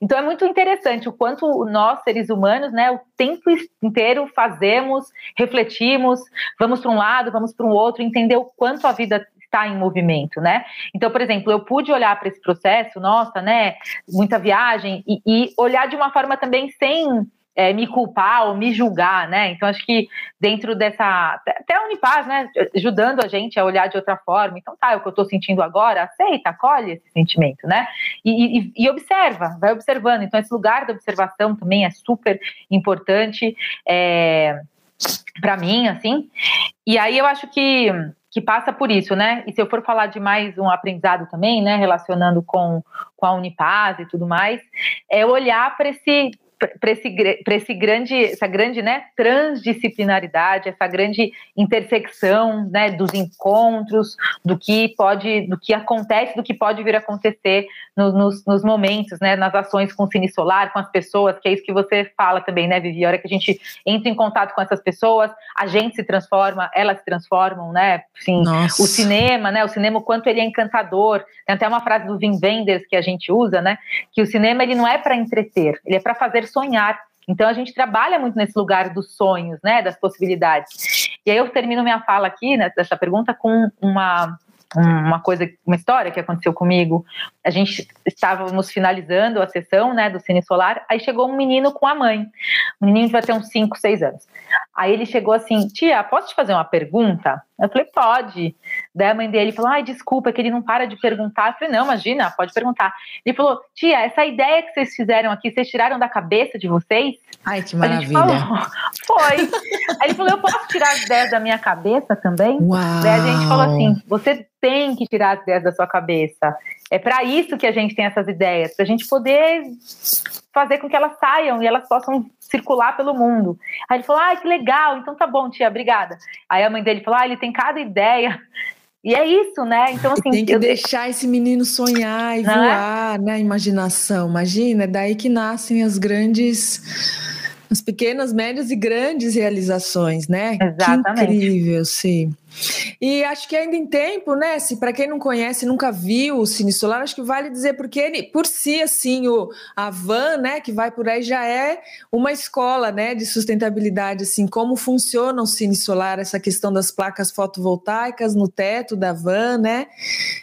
Então é muito interessante o quanto nós, seres humanos, né, o tempo inteiro fazemos, refletimos, vamos para um lado, vamos para um outro, entender o quanto a vida está em movimento, né? Então, por exemplo, eu pude olhar para esse processo, nossa, né? Muita viagem, e, e olhar de uma forma também sem é, me culpar ou me julgar, né? Então, acho que dentro dessa. Até a Unipaz, né? Ajudando a gente a olhar de outra forma. Então, tá, é o que eu estou sentindo agora, aceita, acolhe esse sentimento, né? E, e, e, observa, vai observando. Então, esse lugar da observação também é super importante. É, para mim, assim. E aí eu acho que que passa por isso, né? E se eu for falar de mais um aprendizado também, né, relacionando com, com a Unipaz e tudo mais, é olhar para esse para esse, esse grande, essa grande né, transdisciplinaridade, essa grande intersecção né, dos encontros, do que pode, do que acontece, do que pode vir a acontecer no, nos, nos, momentos, né, nas ações com o Cine Solar, com as pessoas, que é isso que você fala também, né, Vivi? A hora que a gente entra em contato com essas pessoas, a gente se transforma, elas se transformam, né? Assim, o cinema, né? O cinema, o quanto ele é encantador. Tem até uma frase do Wim Wenders que a gente usa, né? Que o cinema ele não é para entreter, ele é para fazer sonhar. Então a gente trabalha muito nesse lugar dos sonhos, né, das possibilidades. E aí eu termino minha fala aqui, né, dessa pergunta com uma uma coisa, uma história que aconteceu comigo a gente estávamos finalizando a sessão, né, do Cine Solar, aí chegou um menino com a mãe. O menino vai ter uns 5, 6 anos. Aí ele chegou assim, tia, posso te fazer uma pergunta? Eu falei, pode. Daí a mãe dele falou, ai, desculpa, é que ele não para de perguntar. Eu falei, não, imagina, pode perguntar. Ele falou, tia, essa ideia que vocês fizeram aqui, vocês tiraram da cabeça de vocês? Ai, que maravilha. Falou, Foi. Aí ele falou, eu posso tirar as ideias da minha cabeça também? Uau. Daí a gente falou assim, você tem que tirar as ideias da sua cabeça. É para isso que a gente tem essas ideias, para a gente poder fazer com que elas saiam e elas possam circular pelo mundo. Aí ele falou: ah, que legal, então tá bom, tia, obrigada. Aí a mãe dele falou: ah, ele tem cada ideia. E é isso, né? Então, assim. Tem que eu... deixar esse menino sonhar e Não é? voar, é? né? Imaginação. Imagina, é daí que nascem as grandes as pequenas, médias e grandes realizações, né? Exatamente. Que incrível, sim. E acho que ainda em tempo, né? Se para quem não conhece, nunca viu o Cine Solar, acho que vale dizer porque ele, por si, assim, o a van, né, que vai por aí já é uma escola, né, de sustentabilidade, assim, como funciona o Cine Solar, essa questão das placas fotovoltaicas no teto da van, né,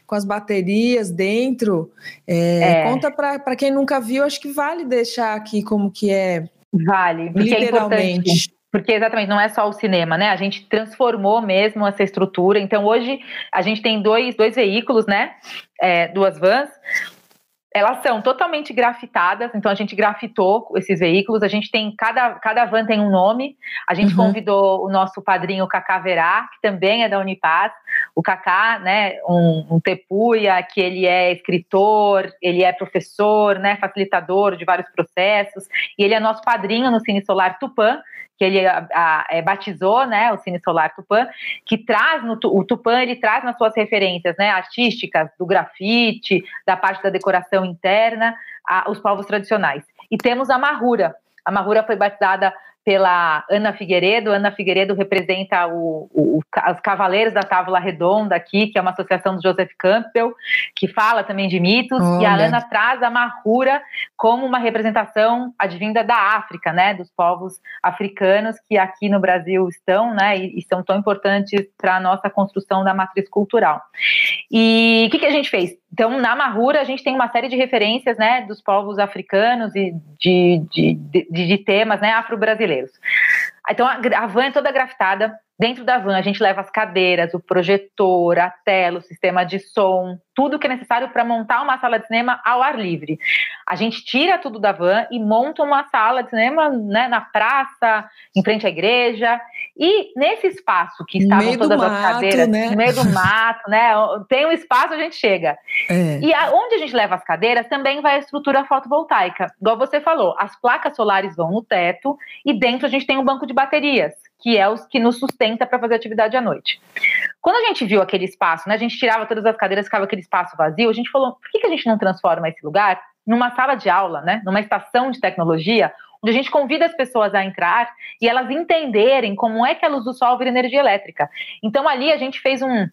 com as baterias dentro. É, é. Conta para quem nunca viu, acho que vale deixar aqui como que é Vale, porque é importante. Porque exatamente, não é só o cinema, né? A gente transformou mesmo essa estrutura. Então, hoje a gente tem dois, dois veículos, né? É, duas vans elas são totalmente grafitadas, então a gente grafitou esses veículos, a gente tem, cada, cada van tem um nome, a gente uhum. convidou o nosso padrinho Cacá Verá, que também é da Unipaz, o Cacá, né, um, um tepuia, que ele é escritor, ele é professor, né, facilitador de vários processos, e ele é nosso padrinho no Cine Solar Tupã, que ele a, a, é, batizou, né, o Cine Solar Tupã, que traz no o Tupã ele traz nas suas referências, né, artísticas do grafite, da parte da decoração interna, a, os povos tradicionais. E temos a Mahura. A Mahura foi batizada pela Ana Figueiredo. Ana Figueiredo representa o, o, os Cavaleiros da Távola Redonda aqui, que é uma associação do Joseph Campbell, que fala também de mitos. Olha. E a Ana traz a Mahura como uma representação advinda da África, né, dos povos africanos que aqui no Brasil estão, né, e, e são tão importantes para a nossa construção da matriz cultural. E o que, que a gente fez? Então, na Mahura, a gente tem uma série de referências né, dos povos africanos e de, de, de, de temas né, afro-brasileiros. Então, a, van é toda grafitada, Dentro da van, a gente leva as cadeiras, o projetor, a tela, o sistema de som, tudo que é necessário para montar uma sala de cinema ao ar livre. A gente tira tudo da van e monta uma sala de cinema né, na praça, em frente à igreja. E nesse espaço que estavam todas as mato, cadeiras, né? no meio do mato, né? Tem um espaço, a gente chega. É. E a, onde a gente leva as cadeiras também vai a estrutura fotovoltaica. Igual você falou, as placas solares vão no teto e dentro a gente tem um banco de baterias que é os que nos sustenta para fazer atividade à noite. Quando a gente viu aquele espaço, né, a gente tirava todas as cadeiras, ficava aquele espaço vazio, a gente falou, por que, a gente não transforma esse lugar numa sala de aula, né, numa estação de tecnologia, onde a gente convida as pessoas a entrar e elas entenderem como é que a luz do sol vira energia elétrica. Então ali a gente fez um,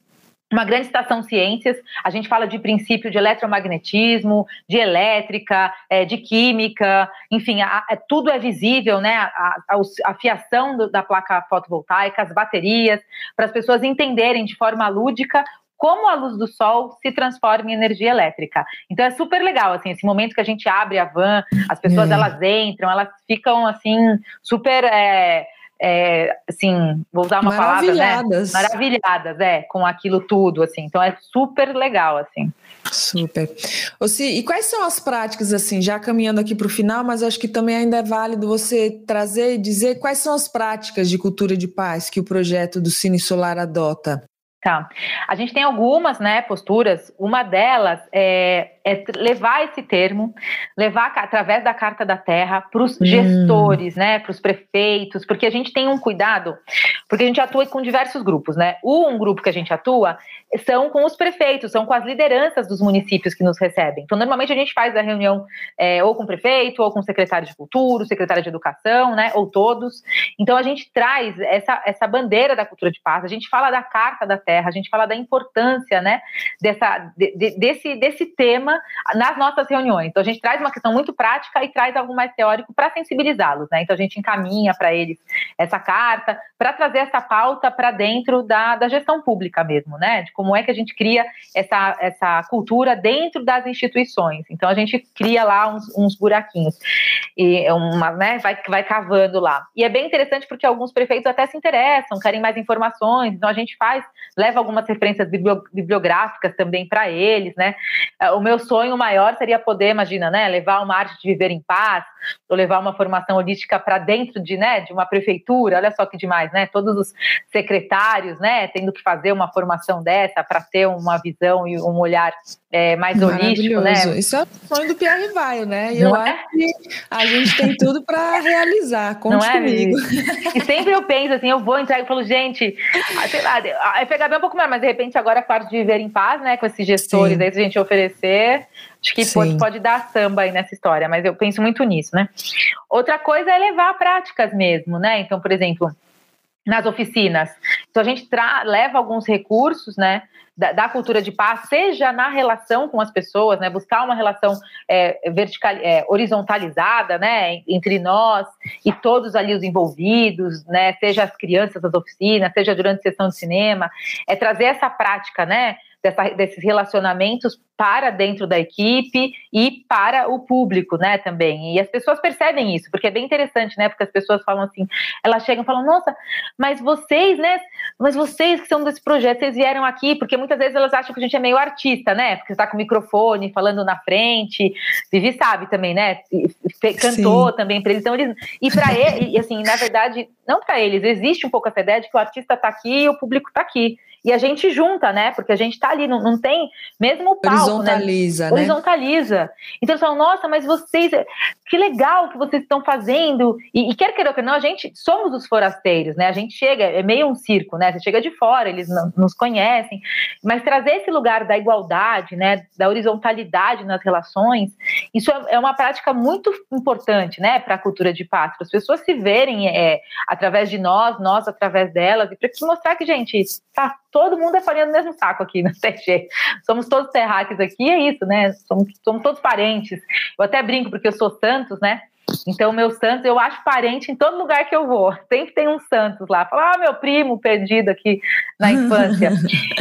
uma grande estação ciências, a gente fala de princípio de eletromagnetismo, de elétrica, é, de química, enfim, a, a, tudo é visível, né? A, a, a fiação do, da placa fotovoltaica, as baterias, para as pessoas entenderem de forma lúdica como a luz do sol se transforma em energia elétrica. Então é super legal, assim, esse momento que a gente abre a van, as pessoas é. elas entram, elas ficam assim super é, é, assim, vou usar uma palavra, né? Maravilhadas, é, com aquilo tudo, assim. Então é super legal, assim. Super. Ossi, e quais são as práticas, assim, já caminhando aqui para o final, mas acho que também ainda é válido você trazer e dizer quais são as práticas de cultura de paz que o projeto do Cine Solar adota? Tá. A gente tem algumas né, posturas. Uma delas é, é levar esse termo, levar através da Carta da Terra para os hum. gestores, né, para os prefeitos, porque a gente tem um cuidado, porque a gente atua com diversos grupos, né? Um grupo que a gente atua são com os prefeitos, são com as lideranças dos municípios que nos recebem. Então, normalmente a gente faz a reunião é, ou com o prefeito, ou com o secretário de cultura, o secretário de educação, né, ou todos. Então, a gente traz essa, essa bandeira da cultura de paz, a gente fala da Carta da Terra, a gente fala da importância, né, dessa, de, desse, desse tema tema nas nossas reuniões. Então, a gente traz uma questão muito prática e traz algo mais teórico para sensibilizá-los, né? Então, a gente encaminha para eles essa carta para trazer essa pauta para dentro da, da gestão pública mesmo, né? De como é que a gente cria essa, essa cultura dentro das instituições. Então, a gente cria lá uns, uns buraquinhos e é uma, né, vai, vai cavando lá. E é bem interessante porque alguns prefeitos até se interessam, querem mais informações, então a gente faz, leva algumas referências bibliográficas também para eles, né? O meu sonho maior seria poder, imagina, né, levar uma arte de viver em paz, ou levar uma formação holística para dentro de, né, de uma prefeitura, olha só que demais, né? Todos os secretários, né, tendo que fazer uma formação dessa para ter uma visão e um olhar é, mais holístico, né? Isso é o sonho do Pierre Rivaio, né? E Não eu é? acho que a gente tem tudo para realizar. Conte Não é, comigo. E sempre eu penso assim, eu vou entrar e falo, gente, ah, sei lá, a FHB é um pouco mais, mas de repente agora é quarto de viver em paz, né? Com esses gestores Sim. aí, a gente oferecer, acho que pode, pode dar samba aí nessa história, mas eu penso muito nisso, né? Outra coisa é levar práticas mesmo, né? Então, por exemplo, nas oficinas. Então a gente leva alguns recursos, né, da, da, cultura de paz, seja na relação com as pessoas, né, buscar uma relação é, vertical, é, horizontalizada, né, entre nós e todos ali os envolvidos, né, seja as crianças das oficinas, seja durante a sessão de cinema, é trazer essa prática, né, dessa, desses relacionamentos para dentro da equipe e para o público, né, também. E as pessoas percebem isso, porque é bem interessante, né, porque as pessoas falam assim, elas chegam e falam, nossa, mas vocês, né, mas vocês que são desse projeto, vocês vieram aqui, porque muitas vezes elas acham que a gente é meio artista, né, porque está com o microfone, falando na frente, Vivi sabe também, né, cantou Sim. também para eles, então eles, e para ele, e assim, na verdade, não para eles, existe um pouco essa ideia de que o artista está aqui e o público está aqui e a gente junta, né? Porque a gente tá ali, não, não tem mesmo o palco, Horizontaliza, né? né? Horizontaliza. Então eles falam, nossa, mas vocês, que legal que vocês estão fazendo. E, e quer queira ou não, a gente somos os forasteiros, né? A gente chega, é meio um circo, né? Você chega de fora, eles não, nos conhecem, mas trazer esse lugar da igualdade, né? Da horizontalidade nas relações, isso é, é uma prática muito importante, né? Para a cultura de paz, para as pessoas se verem é, através de nós, nós através delas, e para mostrar que, gente, tá todo mundo é farinha do mesmo saco aqui, não tem. Somos todos terráqueos aqui, é isso, né? Somos, somos todos parentes. Eu até brinco, porque eu sou Santos, né? Então, meu Santos, eu acho parente em todo lugar que eu vou. Sempre tem um Santos lá. Fala, ah, meu primo perdido aqui na infância.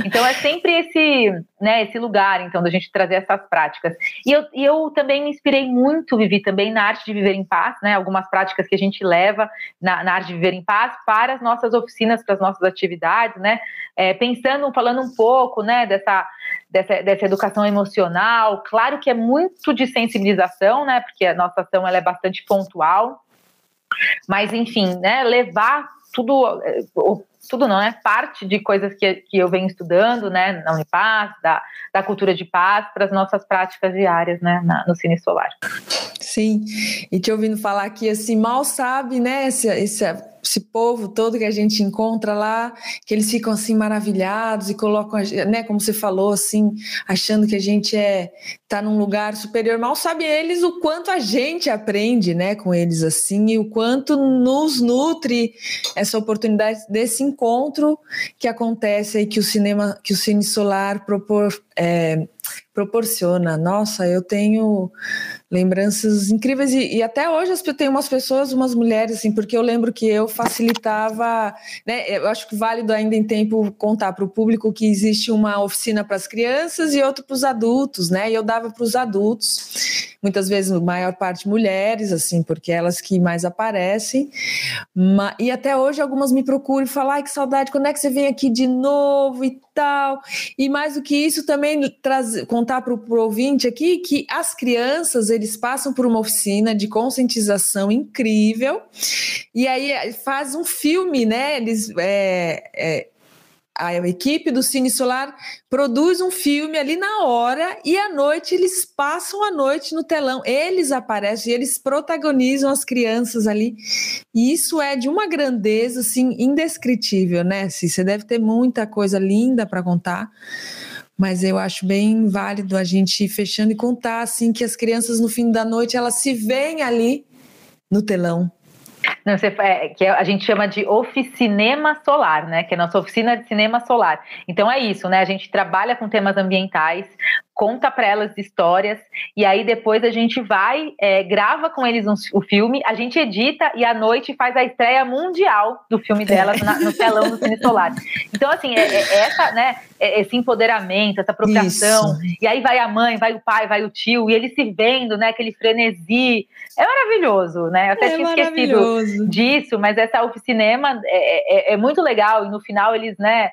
então, é sempre esse, né, esse lugar, então, da gente trazer essas práticas. E eu, e eu também me inspirei muito, Vivi, também na arte de viver em paz, né? Algumas práticas que a gente leva na, na arte de viver em paz para as nossas oficinas, para as nossas atividades, né? É, pensando, falando um pouco, né, dessa dessa, dessa educação emocional. Claro que é muito de sensibilização, né? Porque a nossa ação ela é bastante pontual. Mas, enfim, né, levar tudo, eh, tudo não, é parte de coisas que, que eu venho estudando, né, na Unipaz, da, da cultura de paz, para as nossas práticas diárias, né, na, no Cine Solar. Sim, e te ouvindo falar aqui, assim, mal sabe, né, esse, esse esse povo todo que a gente encontra lá, que eles ficam assim maravilhados e colocam, né, como você falou, assim, achando que a gente é tá num lugar superior. Mal sabem eles o quanto a gente aprende, né, com eles assim e o quanto nos nutre essa oportunidade desse encontro que acontece aí que o cinema, que o Cine Solar propor, é, proporciona. Nossa, eu tenho lembranças incríveis e, e, até hoje eu tenho umas pessoas, umas mulheres assim, porque eu lembro que eu facilitava, né? Eu acho que válido ainda em tempo contar para o público que existe uma oficina para as crianças e outra para os adultos, né? E eu dava para os adultos, muitas vezes maior parte mulheres, assim, porque elas que mais aparecem. e até hoje algumas me procuram e falam: "Ai, que saudade, quando é que você vem aqui de novo e tal?". E mais do que isso também trazer, contar para o ouvinte aqui que as crianças eles passam por uma oficina de conscientização incrível e aí faz um filme, né? Eles é, é, a equipe do Cine Solar produz um filme ali na hora e à noite eles passam a noite no telão. Eles aparecem, eles protagonizam as crianças ali. E isso é de uma grandeza assim indescritível, né? Você deve ter muita coisa linda para contar mas eu acho bem válido a gente ir fechando e contar assim que as crianças no fim da noite elas se veem ali no telão. Não, você, é, que a gente chama de oficinema solar, né? Que é a nossa oficina de cinema solar. Então é isso, né? A gente trabalha com temas ambientais, conta para elas histórias, e aí depois a gente vai, é, grava com eles um, o filme, a gente edita e à noite faz a estreia mundial do filme delas na, no telão do Cine Solar. Então, assim, é, é essa, né, é, esse empoderamento, essa apropriação, Isso. e aí vai a mãe, vai o pai, vai o tio, e eles se vendo, né, aquele frenesi, é maravilhoso, né, eu até é tinha esquecido disso, mas essa oficinema é, é, é, muito legal, e no final eles, né,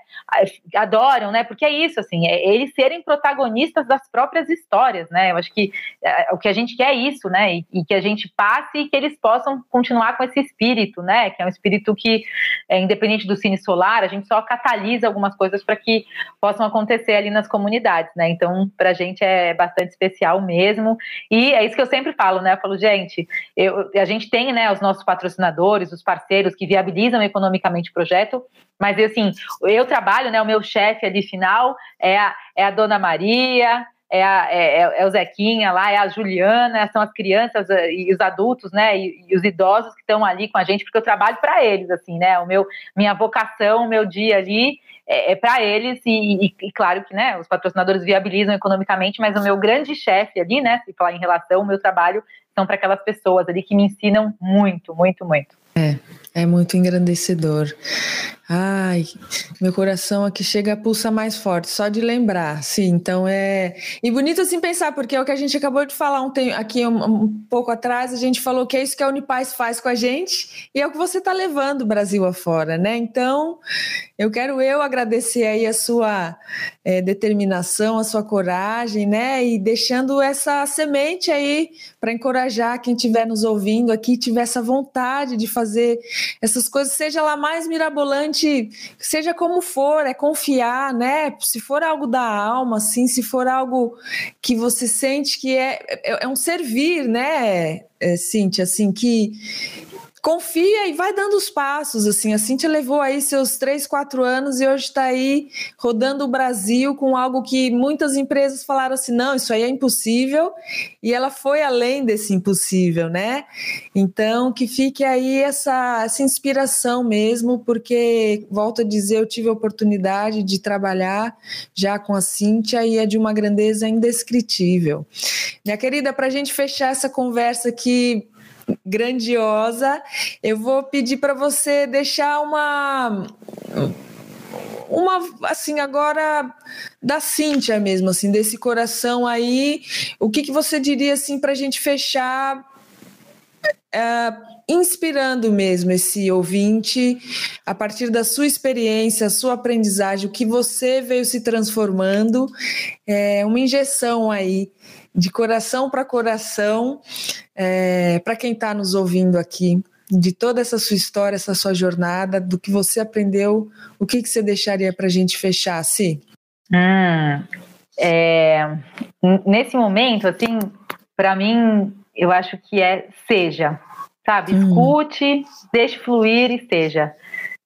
adoram, né, porque é isso, assim, é eles serem protagonistas das próprias histórias, né, eu acho que é, o que a gente quer é isso, né, e, e, que a gente passe e que eles possam continuar com esse espírito, né, que é um espírito que, é, independente do cine solar, a gente só catalisa algumas coisas para que possam acontecer ali nas comunidades, né, então para a gente é bastante especial mesmo, e é isso que eu sempre falo, né, eu falo, gente, eu, a gente tem, né, os nossos patrocinadores, os parceiros que viabilizam economicamente o projeto, mas assim, eu trabalho, né? O meu chefe ali final é a, é a Dona Maria, é, a, é, é, é, o Zequinha lá, é a Juliana, são as crianças eh, e os adultos, né, e, e os idosos que estão ali com a gente, porque eu trabalho para eles, assim, né, o meu, minha vocação, o meu dia ali é, é para eles e, e, e, claro que, né, os patrocinadores viabilizam economicamente, mas o meu grande chefe ali, né, se falar em relação ao meu trabalho, são para aquelas pessoas ali que me ensinam muito, muito, muito. É, é muito engrandecedor. Ai, meu coração aqui chega a pulsar mais forte, só de lembrar, sim. Então é. E bonito assim pensar, porque é o que a gente acabou de falar um tempo, aqui um, um, pouco atrás, a gente falou que é isso que a Unipaz faz com a gente e é o que você está levando o Brasil afora, né? Então, eu quero eu agradecer aí a sua é, determinação, a sua coragem, né? E deixando essa semente aí para encorajar quem estiver nos ouvindo aqui, tiver essa vontade de fazer essas coisas, seja lá mais mirabolante seja como for, é confiar, né? Se for algo da alma, assim, se for algo que você sente que é, é, é um servir, né, é, Cíntia, assim, que confia e vai dando os passos, assim. A Cintia levou aí seus três, quatro anos e hoje está aí rodando o Brasil com algo que muitas empresas falaram assim, não, isso aí é impossível, e ela foi além desse impossível, né? Então, que fique aí essa, essa inspiração mesmo, porque, volto a dizer, eu tive a oportunidade de trabalhar já com a Cintia e é de uma grandeza indescritível. Minha querida, para a gente fechar essa conversa aqui grandiosa. Eu vou pedir para você deixar uma uma assim agora da Cíntia mesmo assim desse coração aí o que, que você diria assim para a gente fechar é, inspirando mesmo esse ouvinte a partir da sua experiência, sua aprendizagem, o que você veio se transformando, é uma injeção aí de coração para coração, é, para quem está nos ouvindo aqui, de toda essa sua história, essa sua jornada, do que você aprendeu, o que, que você deixaria para a gente fechar, Si? Hum, é, nesse momento, assim, para mim, eu acho que é seja, sabe? Hum. Escute, deixe fluir e seja.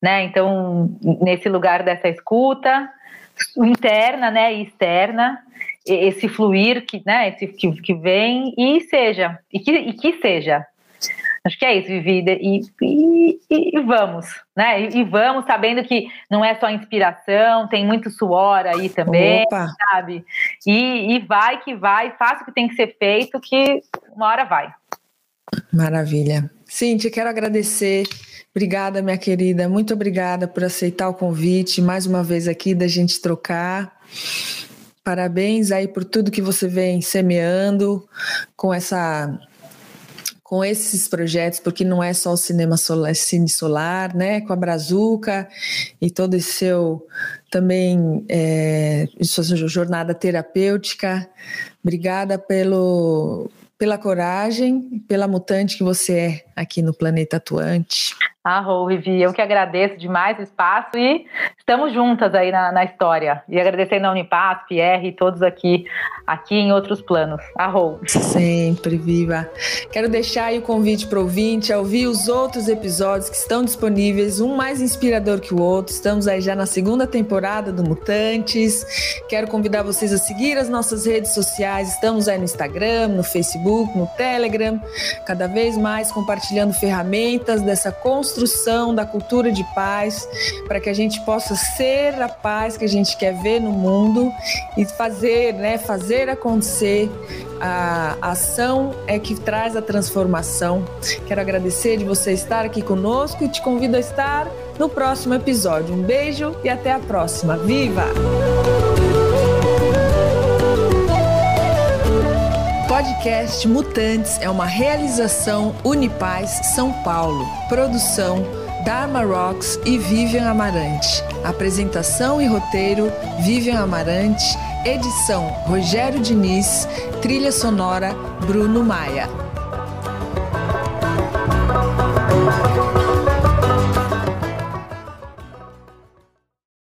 Né? Então, nesse lugar dessa escuta, interna né, e externa, esse fluir que, né, esse, que, que vem e seja, e que, e que seja. Acho que é isso, Vivida, e, e, e, vamos, né? E, e, vamos sabendo que não é só inspiração, tem muito suor aí também, Opa. sabe? E, e vai que vai, faça o que tem que ser feito, que uma hora vai. Maravilha. Cintia, quero agradecer. Obrigada, minha querida. Muito obrigada por aceitar o convite mais uma vez aqui da gente trocar. Parabéns aí por tudo que você vem semeando com essa com esses projetos, porque não é só o cinema solar, cine solar, né? Com a Brazuca e todo esse seu também é, sua jornada terapêutica. Obrigada pelo pela coragem, pela mutante que você é aqui no Planeta Atuante. Arro, Vivi, eu que agradeço demais o espaço e estamos juntas aí na, na história. E agradecendo a Unipaz, Pierre e todos aqui, aqui em outros planos. Arro. Sempre, viva. Quero deixar aí o convite para o ouvinte a ouvir os outros episódios que estão disponíveis, um mais inspirador que o outro. Estamos aí já na segunda temporada do Mutantes. Quero convidar vocês a seguir as nossas redes sociais. Estamos aí no Instagram, no Facebook, no Telegram, cada vez mais compartilhando ferramentas dessa construção construção da cultura de paz, para que a gente possa ser a paz que a gente quer ver no mundo e fazer, né, fazer acontecer. A ação é que traz a transformação. Quero agradecer de você estar aqui conosco e te convido a estar no próximo episódio. Um beijo e até a próxima. Viva! Podcast Mutantes é uma realização Unipaz São Paulo. Produção Dharma Rocks e Vivian Amarante. Apresentação e roteiro Vivian Amarante. Edição Rogério Diniz. Trilha sonora Bruno Maia.